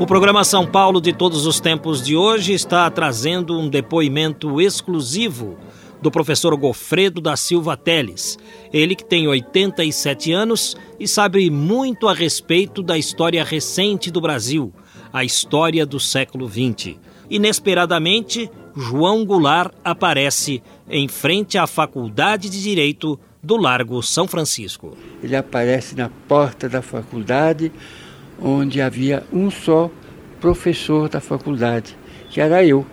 O programa São Paulo de todos os tempos de hoje está trazendo um depoimento exclusivo do professor Gofredo da Silva Teles. Ele que tem 87 anos e sabe muito a respeito da história recente do Brasil, a história do século XX. Inesperadamente, João Goulart aparece em frente à Faculdade de Direito do Largo São Francisco. Ele aparece na porta da faculdade onde havia um só professor da faculdade, que era eu,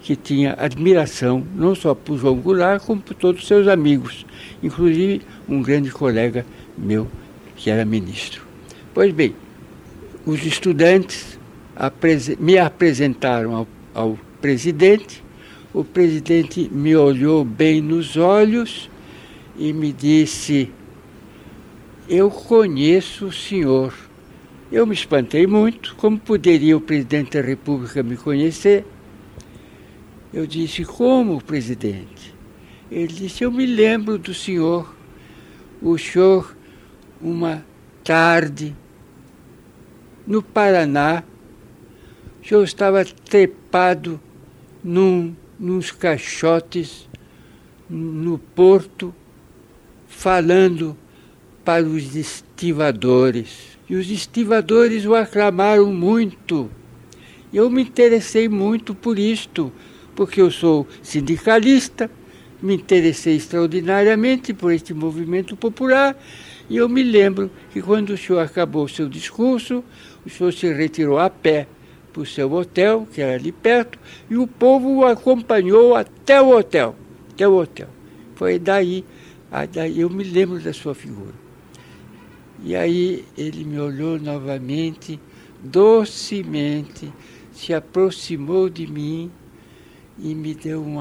que tinha admiração não só por João Goulart, como por todos os seus amigos, inclusive um grande colega meu, que era ministro. Pois bem, os estudantes me apresentaram ao, ao presidente, o presidente me olhou bem nos olhos e me disse: Eu conheço o senhor. Eu me espantei muito, como poderia o presidente da República me conhecer? Eu disse, como, presidente? Ele disse, eu me lembro do senhor. O senhor, uma tarde, no Paraná, o senhor estava trepado num, nos caixotes no porto, falando para os estivadores e os estivadores o aclamaram muito. Eu me interessei muito por isto, porque eu sou sindicalista, me interessei extraordinariamente por este movimento popular, e eu me lembro que quando o senhor acabou seu discurso, o senhor se retirou a pé para o seu hotel, que era ali perto, e o povo o acompanhou até o hotel. Até o hotel. Foi daí, daí eu me lembro da sua figura. E aí ele me olhou novamente, docemente, se aproximou de mim e me deu um,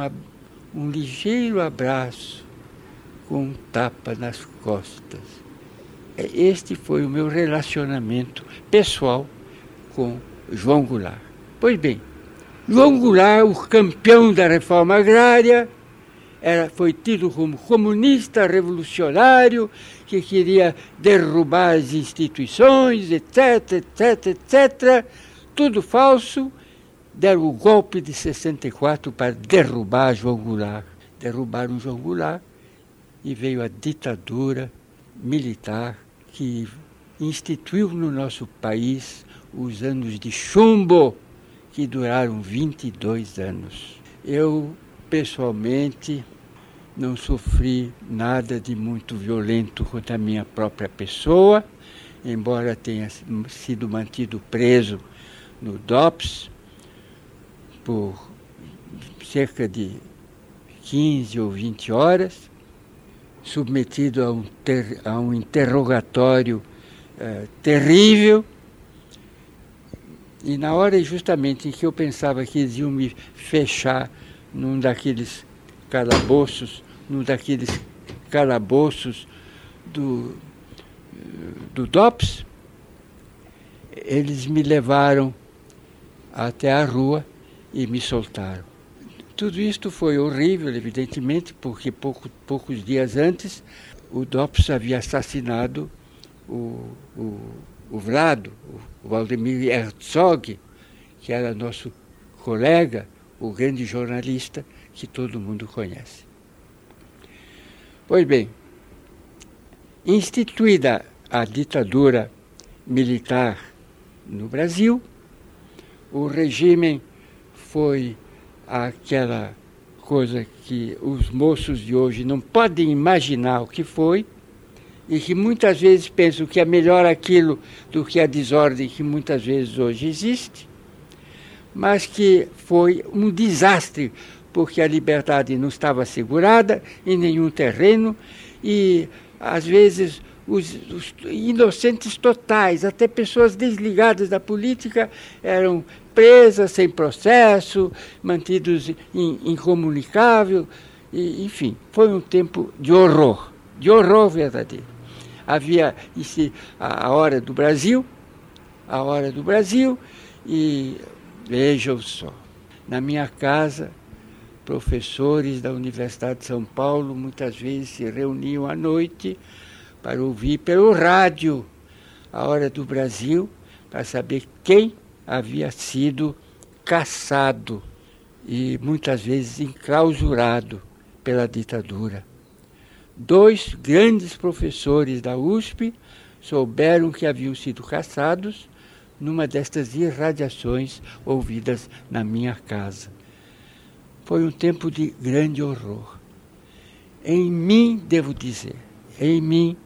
um ligeiro abraço com um tapa nas costas. É, este foi o meu relacionamento pessoal com João Goulart. Pois bem, João Goulart, o campeão da reforma agrária, era, foi tido como comunista revolucionário, que queria derrubar as instituições, etc, etc, etc. Tudo falso. Deram o golpe de 64 para derrubar João Goulart. Derrubaram João Goulart e veio a ditadura militar que instituiu no nosso país os anos de chumbo, que duraram 22 anos. Eu, pessoalmente, não sofri nada de muito violento contra a minha própria pessoa, embora tenha sido mantido preso no DOPS por cerca de 15 ou 20 horas, submetido a um, ter, a um interrogatório uh, terrível. E na hora justamente em que eu pensava que eles iam me fechar num daqueles calabouços num daqueles calabouços do, do DOPS, eles me levaram até a rua e me soltaram. Tudo isto foi horrível, evidentemente, porque pouco, poucos dias antes o DOPS havia assassinado o, o, o Vlado, o Valdemir Herzog, que era nosso colega, o grande jornalista que todo mundo conhece. Pois bem, instituída a ditadura militar no Brasil, o regime foi aquela coisa que os moços de hoje não podem imaginar o que foi, e que muitas vezes pensam que é melhor aquilo do que a desordem que muitas vezes hoje existe, mas que foi um desastre porque a liberdade não estava assegurada em nenhum terreno e às vezes os, os, inocentes totais, até pessoas desligadas da política eram presas sem processo, mantidos incomunicável, e, enfim, foi um tempo de horror, de horror verdadeiro. Havia esse, a, a hora do Brasil, a hora do Brasil, e vejam só, na minha casa professores da Universidade de São Paulo muitas vezes se reuniam à noite para ouvir pelo rádio a hora do Brasil, para saber quem havia sido caçado e muitas vezes enclausurado pela ditadura. Dois grandes professores da USP souberam que haviam sido caçados numa destas irradiações ouvidas na minha casa. Foi um tempo de grande horror. Em mim, devo dizer, em mim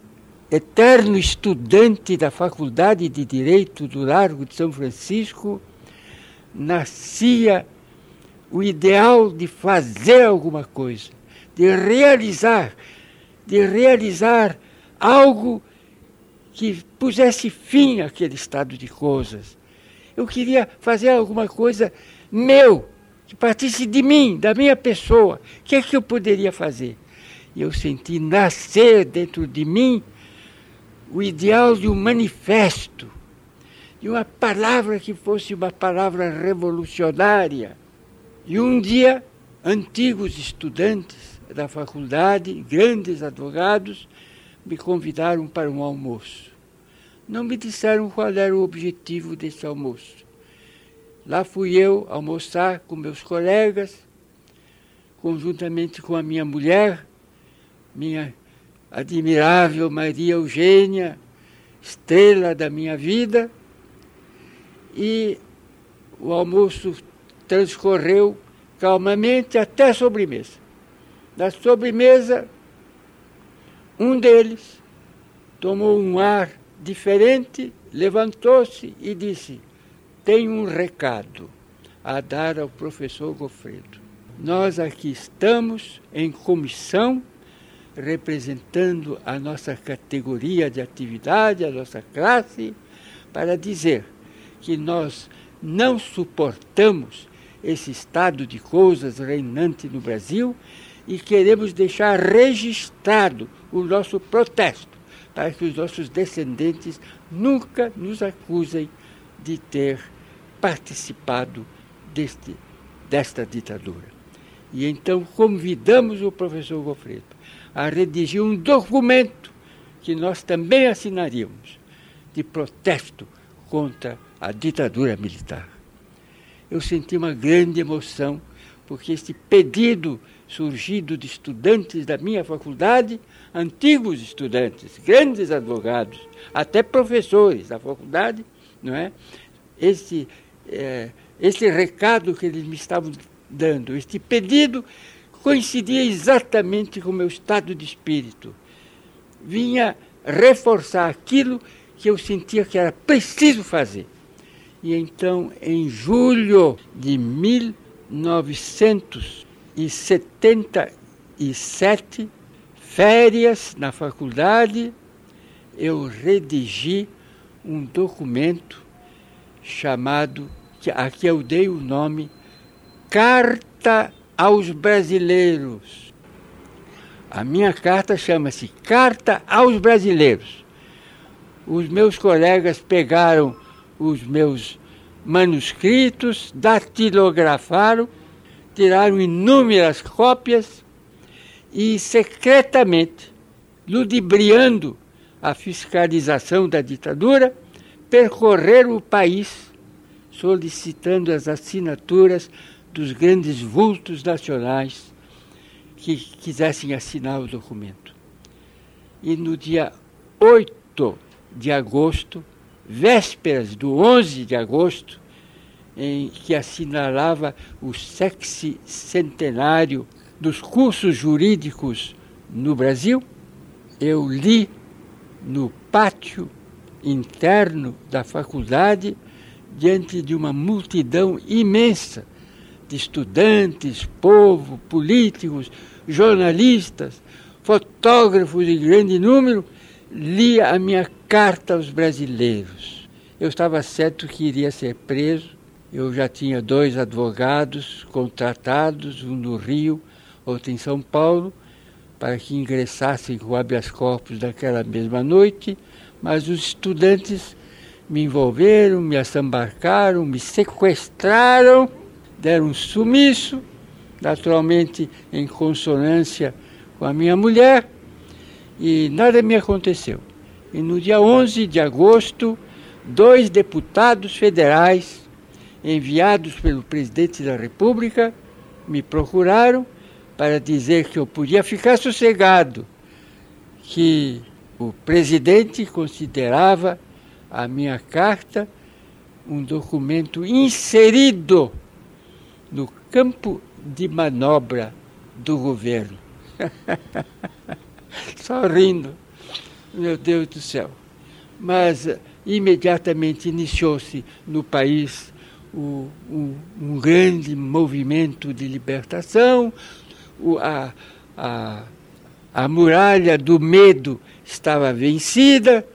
eterno estudante da Faculdade de Direito do Largo de São Francisco, nascia o ideal de fazer alguma coisa, de realizar, de realizar algo que pusesse fim àquele estado de coisas. Eu queria fazer alguma coisa meu, que partisse de mim, da minha pessoa. O que é que eu poderia fazer? E eu senti nascer dentro de mim o ideal de um manifesto, de uma palavra que fosse uma palavra revolucionária. E um dia, antigos estudantes da faculdade, grandes advogados, me convidaram para um almoço. Não me disseram qual era o objetivo desse almoço. Lá fui eu almoçar com meus colegas, conjuntamente com a minha mulher, minha admirável Maria Eugênia, estrela da minha vida, e o almoço transcorreu calmamente até a sobremesa. Na sobremesa, um deles tomou um ar diferente, levantou-se e disse: Tenho um recado a dar ao professor Gofredo. Nós aqui estamos em comissão representando a nossa categoria de atividade, a nossa classe, para dizer que nós não suportamos esse estado de coisas reinante no Brasil e queremos deixar registrado o nosso protesto para que os nossos descendentes nunca nos acusem de ter participado deste, desta ditadura. E então convidamos o professor Gofredo a redigir um documento que nós também assinaríamos de protesto contra a ditadura militar. Eu senti uma grande emoção, porque este pedido surgido de estudantes da minha faculdade, antigos estudantes, grandes advogados, até professores da faculdade, não é? Esse, é, esse recado que eles me estavam dando, este pedido coincidia exatamente com o meu estado de espírito. Vinha reforçar aquilo que eu sentia que era preciso fazer. E então, em julho de 1977, férias na faculdade, eu redigi um documento chamado, que aqui eu dei o nome, Carta aos brasileiros. A minha carta chama-se Carta aos Brasileiros. Os meus colegas pegaram os meus manuscritos, datilografaram, tiraram inúmeras cópias e secretamente, ludibriando a fiscalização da ditadura, percorreram o país solicitando as assinaturas dos grandes vultos nacionais que quisessem assinar o documento. E no dia 8 de agosto, vésperas do 11 de agosto, em que assinalava o sexcentenário dos cursos jurídicos no Brasil, eu li no pátio interno da faculdade, diante de uma multidão imensa de estudantes, povo, políticos, jornalistas, fotógrafos em grande número, lia a minha carta aos brasileiros. Eu estava certo que iria ser preso. Eu já tinha dois advogados contratados, um no Rio, outro em São Paulo, para que ingressassem com habeas corpus daquela mesma noite, mas os estudantes me envolveram, me assambarcaram, me sequestraram, deram um sumiço, naturalmente em consonância com a minha mulher, e nada me aconteceu. E no dia 11 de agosto, dois deputados federais, enviados pelo presidente da República, me procuraram para dizer que eu podia ficar sossegado, que o presidente considerava a minha carta um documento inserido no campo de manobra do governo. Só rindo, meu Deus do céu. Mas imediatamente iniciou-se no país o, um, grande movimento de libertação, a, a, a muralha do medo estava vencida,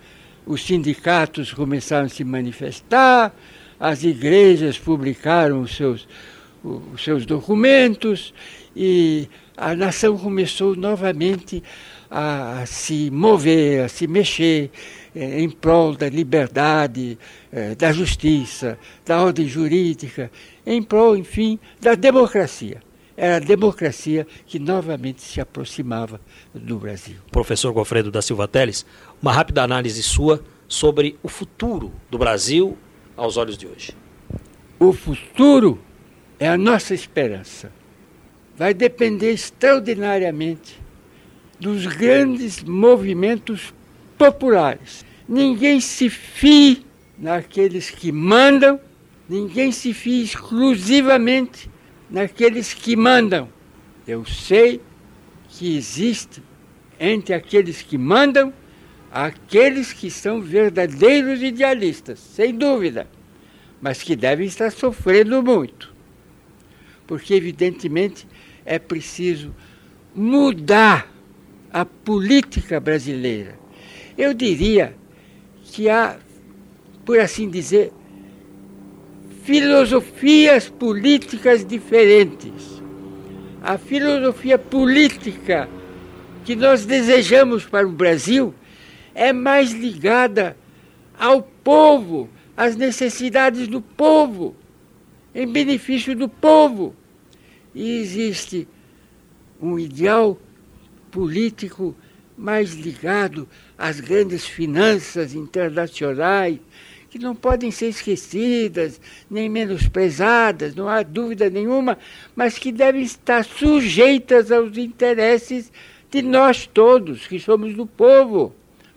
os sindicatos começaram a se manifestar, as igrejas publicaram os seus, os seus documentos e a nação começou novamente a se mover, a se mexer eh, em prol da liberdade, eh, da justiça, da ordem jurídica, em prol, enfim, da democracia. Era a democracia que novamente se aproximava do Brasil. Professor Gofredo da Silva Teles, uma rápida análise sua sobre o futuro do Brasil aos olhos de hoje. O futuro é a nossa esperança. Vai depender extraordinariamente dos grandes movimentos populares. Ninguém se fie naqueles que mandam, ninguém se fie exclusivamente naqueles que mandam. Eu sei que existe entre aqueles que mandam aqueles que são verdadeiros idealistas, sem dúvida, mas que devem estar sofrendo muito. Porque, evidentemente, é preciso mudar a política brasileira. Eu diria que há, por assim dizer, filosofias políticas diferentes. A filosofia política que nós desejamos para o Brasil é mais ligada ao povo, às necessidades do povo, em benefício do povo. E existe um ideal político mais ligado às grandes finanças internacionais, que não podem ser esquecidas, nem menosprezadas, não há dúvida nenhuma, mas que devem estar sujeitas aos interesses de nós todos, que somos do povo.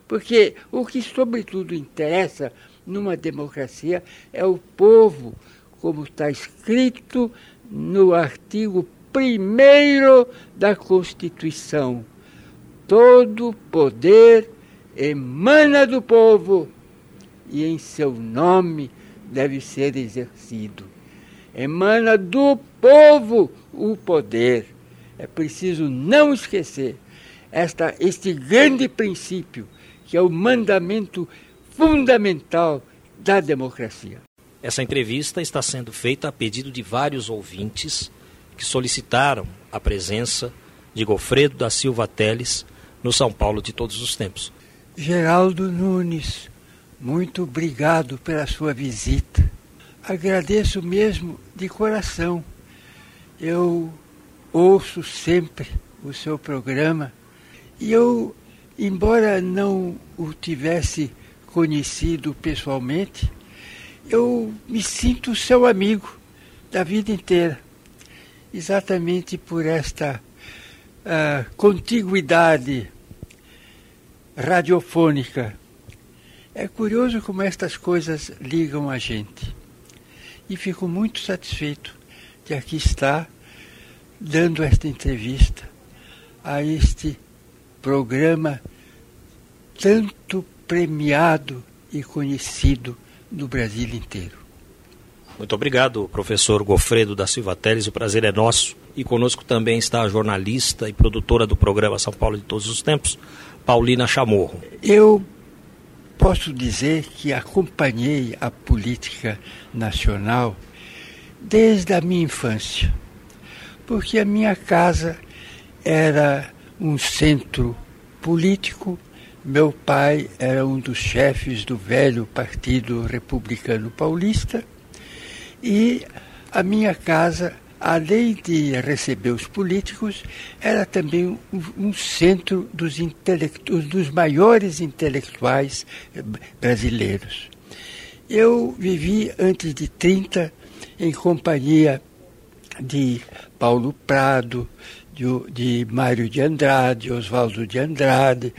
Porque o que, sobretudo, interessa numa democracia é o povo, como está escrito no artigo primeiro da Constituição. Todo poder emana do povo e em seu nome deve ser exercido. Emana do povo o poder. É preciso não esquecer esta, este grande princípio, que é o mandamento fundamental da democracia. Essa entrevista está sendo feita a pedido de vários ouvintes que solicitaram a presença de Gofredo da Silva Teles no São Paulo de todos os tempos. Geraldo Nunes, muito obrigado pela sua visita. Agradeço mesmo de coração. Eu ouço sempre o seu programa e eu, embora não o tivesse conhecido pessoalmente, eu me sinto seu amigo da vida inteira exatamente por esta uh, contiguidade radiofônica. É curioso como estas coisas ligam a gente. E fico muito satisfeito de aqui estar dando esta entrevista a este programa tanto premiado e conhecido no Brasil inteiro. Muito obrigado, professor Gofredo da Silva Teles. O prazer é nosso. E conosco também está a jornalista e produtora do programa São Paulo de Todos os Tempos, Paulina Chamorro. Eu posso dizer que acompanhei a política nacional desde a minha infância, porque a minha casa era um centro político. Meu pai era um dos chefes do velho Partido Republicano Paulista e a minha casa além de receber os políticos, era também um, centro dos, dos maiores intelectuais eh, brasileiros. Eu vivi antes de 30 em companhia de Paulo Prado, de, de Mário de Andrade, Oswaldo de Andrade,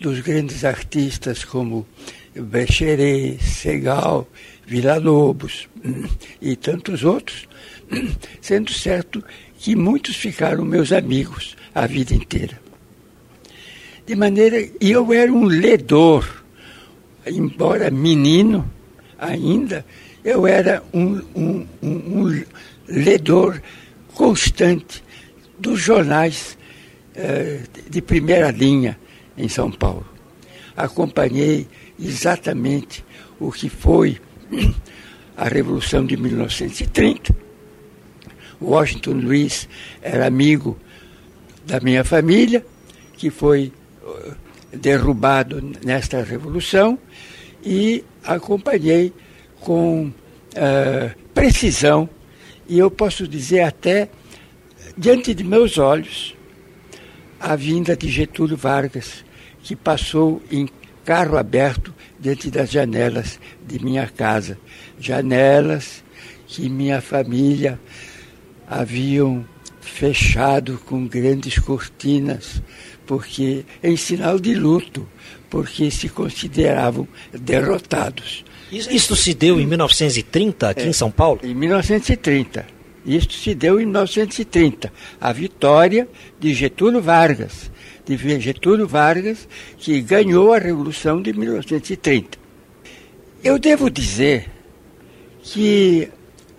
dos grandes artistas como Brecheret, Segal, Vila Lobos hum, e tantos outros, sendo certo que muitos ficaram meus amigos a vida inteira. De maneira, e eu era um ledor, embora menino ainda, eu era um, um, um, um ledor constante dos jornais eh, de primeira linha em São Paulo. Acompanhei exatamente o que foi a Revolução de 1930 Washington Luiz era amigo da minha família, que foi uh, derrubado nesta revolução, e acompanhei com uh, precisão, e eu posso dizer até diante de meus olhos, a vinda de Getúlio Vargas, que passou em carro aberto diante das janelas de minha casa. Janelas que minha família haviam fechado com grandes cortinas, porque em sinal de luto, porque se consideravam derrotados. Isso se deu em 1930 aqui é, em São Paulo? Em 1930. Isso se deu em 1930. A vitória de Getúlio Vargas, de Getúlio Vargas, que ganhou a Revolução de 1930. Eu devo dizer que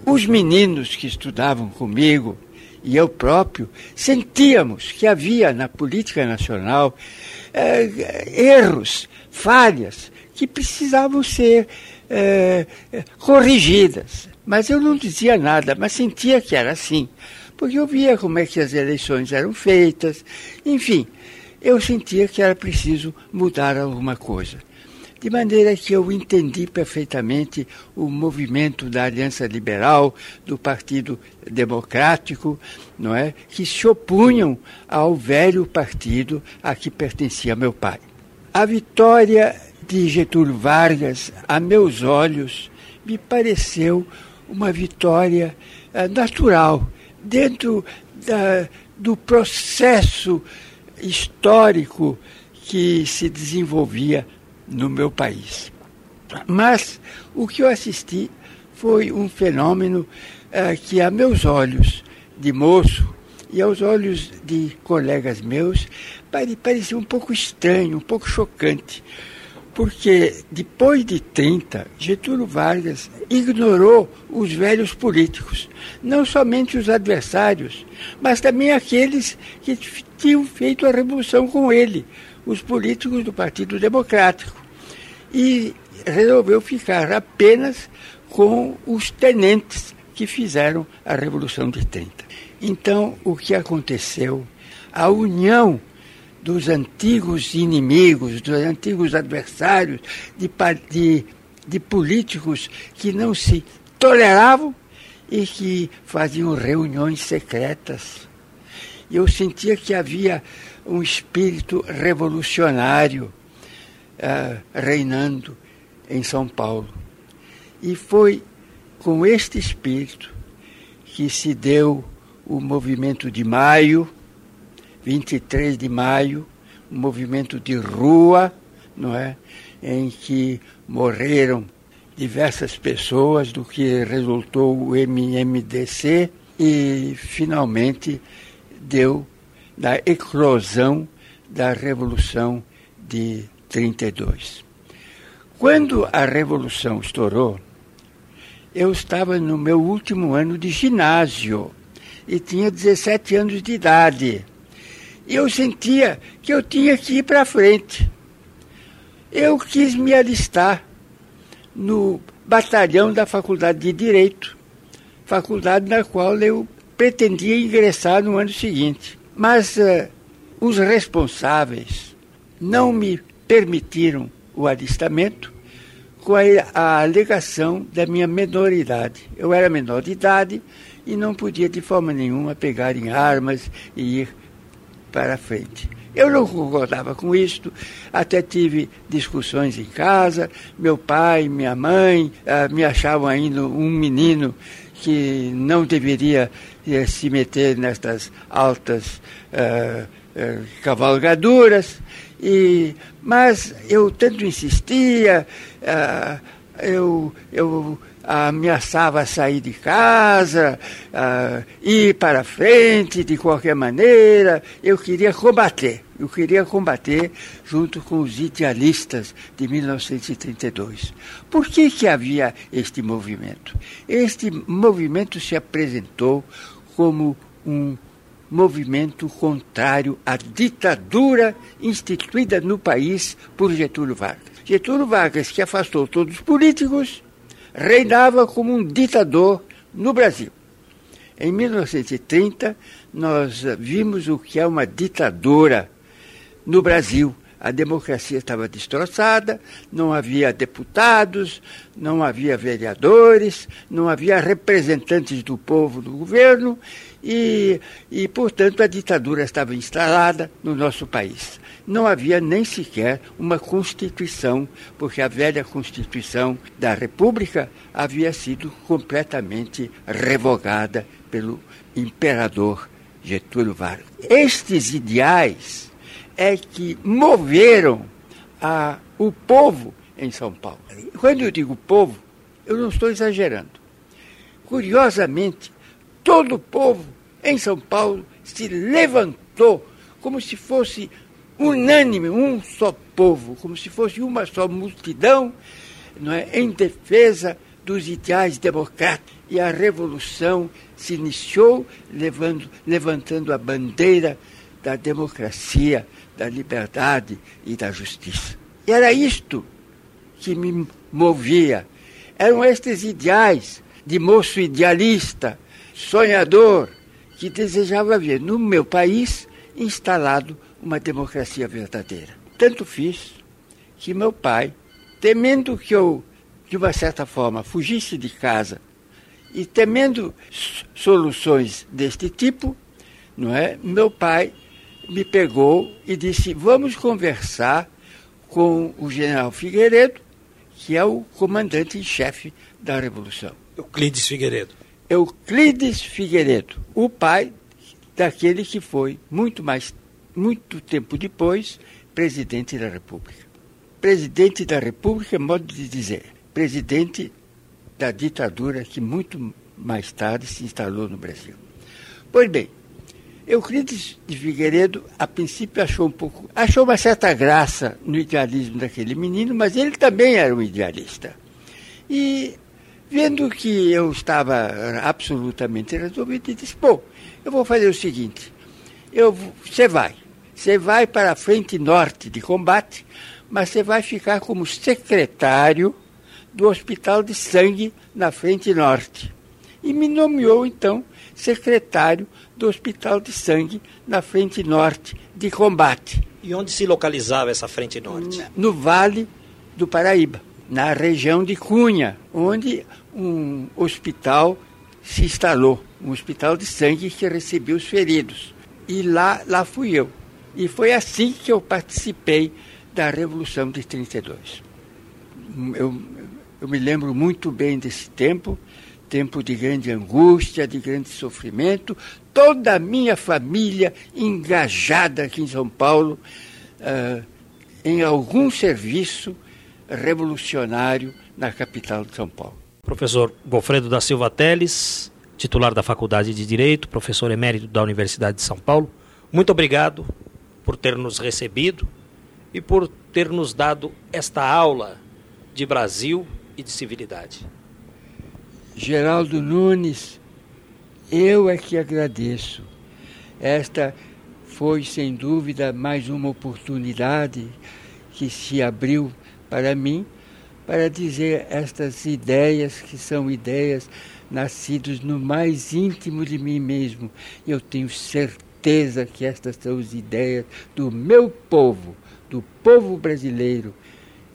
os meninos que estudavam comigo e eu próprio sentíamos que havia na política nacional eh, erros, falhas que precisavam ser eh, corrigidas. Mas eu não dizia nada, mas sentia que era assim, porque eu via como é que as eleições eram feitas, enfim, eu sentia que era preciso mudar alguma coisa. De maneira que eu entendi perfeitamente o movimento da Aliança Liberal, do Partido Democrático, não é? que se opunham ao velho partido a que pertencia meu pai. A vitória de Getúlio Vargas, a meus olhos, me pareceu uma vitória uh, natural, dentro da, do processo histórico que se desenvolvia no meu país. Mas o que eu assisti foi um fenômeno uh, que, a meus olhos de moço e aos olhos de colegas meus, parecia um pouco estranho, um pouco chocante. Porque depois de 30, Getúlio Vargas ignorou os velhos políticos, não somente os adversários, mas também aqueles que tinham feito a revolução com ele, os políticos do Partido Democrático e resolveu ficar apenas com os tenentes que fizeram a Revolução de 30. Então, o que aconteceu? A união dos antigos inimigos, dos antigos adversários, de, de, de políticos que não se toleravam e que faziam reuniões secretas. Eu sentia que havia um espírito revolucionário uh, reinando em São Paulo. E foi com este espírito que se deu o movimento de maio, 23 de maio, um movimento de rua, não é? em que morreram diversas pessoas, do que resultou o MMDC, e finalmente deu na eclosão da Revolução de 32. Quando a Revolução estourou, eu estava no meu último ano de ginásio e tinha 17 anos de idade. E eu sentia que eu tinha que ir para frente. Eu quis me alistar no batalhão da Faculdade de Direito, faculdade na qual eu pretendia ingressar no ano seguinte. Mas uh, os responsáveis não me permitiram o alistamento com a, a alegação da minha menoridade. Eu era menor de idade e não podia de forma nenhuma pegar em armas e ir para frente. Eu não concordava com isto, até tive discussões em casa. Meu pai, minha mãe uh, me achavam ainda um menino que não deveria se meter nestas altas uh, cavalgaduras. E, mas eu tanto insistia, eu, eu ameaçava sair de casa, uh, ir para frente de qualquer maneira. Eu queria combater, eu queria combater junto com os idealistas de 1932. Por que, que havia este movimento? Este movimento se apresentou como um movimento contrário à ditadura instituída no país por Getúlio Vargas. Getúlio Vargas, que afastou todos os políticos, reinava como um ditador no Brasil. Em 1930, nós vimos o que é uma ditadura no Brasil. A democracia estava destroçada, não havia deputados, não havia vereadores, não havia representantes do povo no governo e, e portanto, a ditadura estava instalada no nosso país não havia nem sequer uma Constituição, porque a velha Constituição da República havia sido completamente revogada pelo imperador Getúlio Vargas. Estes ideais é que moveram a, o povo em São Paulo. Quando eu digo povo, eu não estou exagerando. Curiosamente, todo o povo em São Paulo se levantou como se fosse unânime, um só povo, como se fosse uma só multidão, não é, em defesa dos ideais democráticos. E a revolução se iniciou levando, levantando a bandeira da democracia, da liberdade e da justiça. E era isto que me movia. Eram estes ideais de moço idealista, sonhador, que desejava ver no meu país instalado uma democracia verdadeira. Tanto fiz que meu pai, temendo que eu, de uma certa forma, fugisse de casa e temendo soluções deste tipo, não é? Meu pai me pegou e disse: "Vamos conversar com o general Figueiredo, que é o comandante em chefe da revolução." Euclides Figueiredo. Euclides Figueiredo, o pai daquele que foi muito mais muito tempo depois, presidente da República. Presidente da República, modo de dizer, presidente da ditadura que muito mais tarde se instalou no Brasil. Pois bem, Euclides de Figueiredo, a princípio, achou um pouco. achou uma certa graça no idealismo daquele menino, mas ele também era um idealista. E vendo que eu estava absolutamente resolvido, ele disse: Bom, eu vou fazer o seguinte, eu, você vai, você vai para a frente norte de combate, mas você vai ficar como secretário do Hospital de Sangue na frente norte. E me nomeou, então, secretário do Hospital de Sangue na frente norte de combate. E onde se localizava essa frente norte? No Vale do Paraíba, na região de Cunha, onde um hospital se instalou, um hospital de sangue que recebeu os feridos. E lá, lá fui eu. E foi assim que eu participei da Revolução de 32. Eu, eu me lembro muito bem desse tempo, tempo de grande angústia, de grande sofrimento, toda a minha família engajada aqui em São Paulo uh, em algum serviço revolucionário na capital de São Paulo. Professor Gofredo da Silva Teles, titular da Faculdade de Direito, professor emérito da Universidade de São Paulo, muito obrigado por ter nos recebido e por ter nos dado esta aula de Brasil e de civilidade. Geraldo Nunes, eu é que agradeço. Esta foi, sem dúvida, mais uma oportunidade que se abriu para mim para dizer estas ideias que são ideias nascidas no mais íntimo de mim mesmo. Eu tenho certeza que estas são as ideias do meu povo, do povo brasileiro,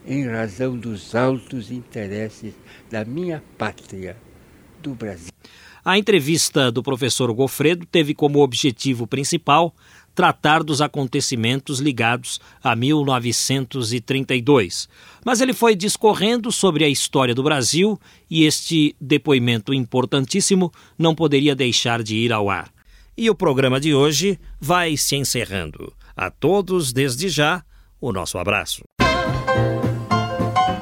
em razão dos altos interesses da minha pátria, do Brasil. A entrevista do professor Gofredo teve como objetivo principal tratar dos acontecimentos ligados a 1932. Mas ele foi discorrendo sobre a história do Brasil e este depoimento importantíssimo não poderia deixar de ir ao ar. E o programa de hoje vai se encerrando. A todos, desde já, o nosso abraço.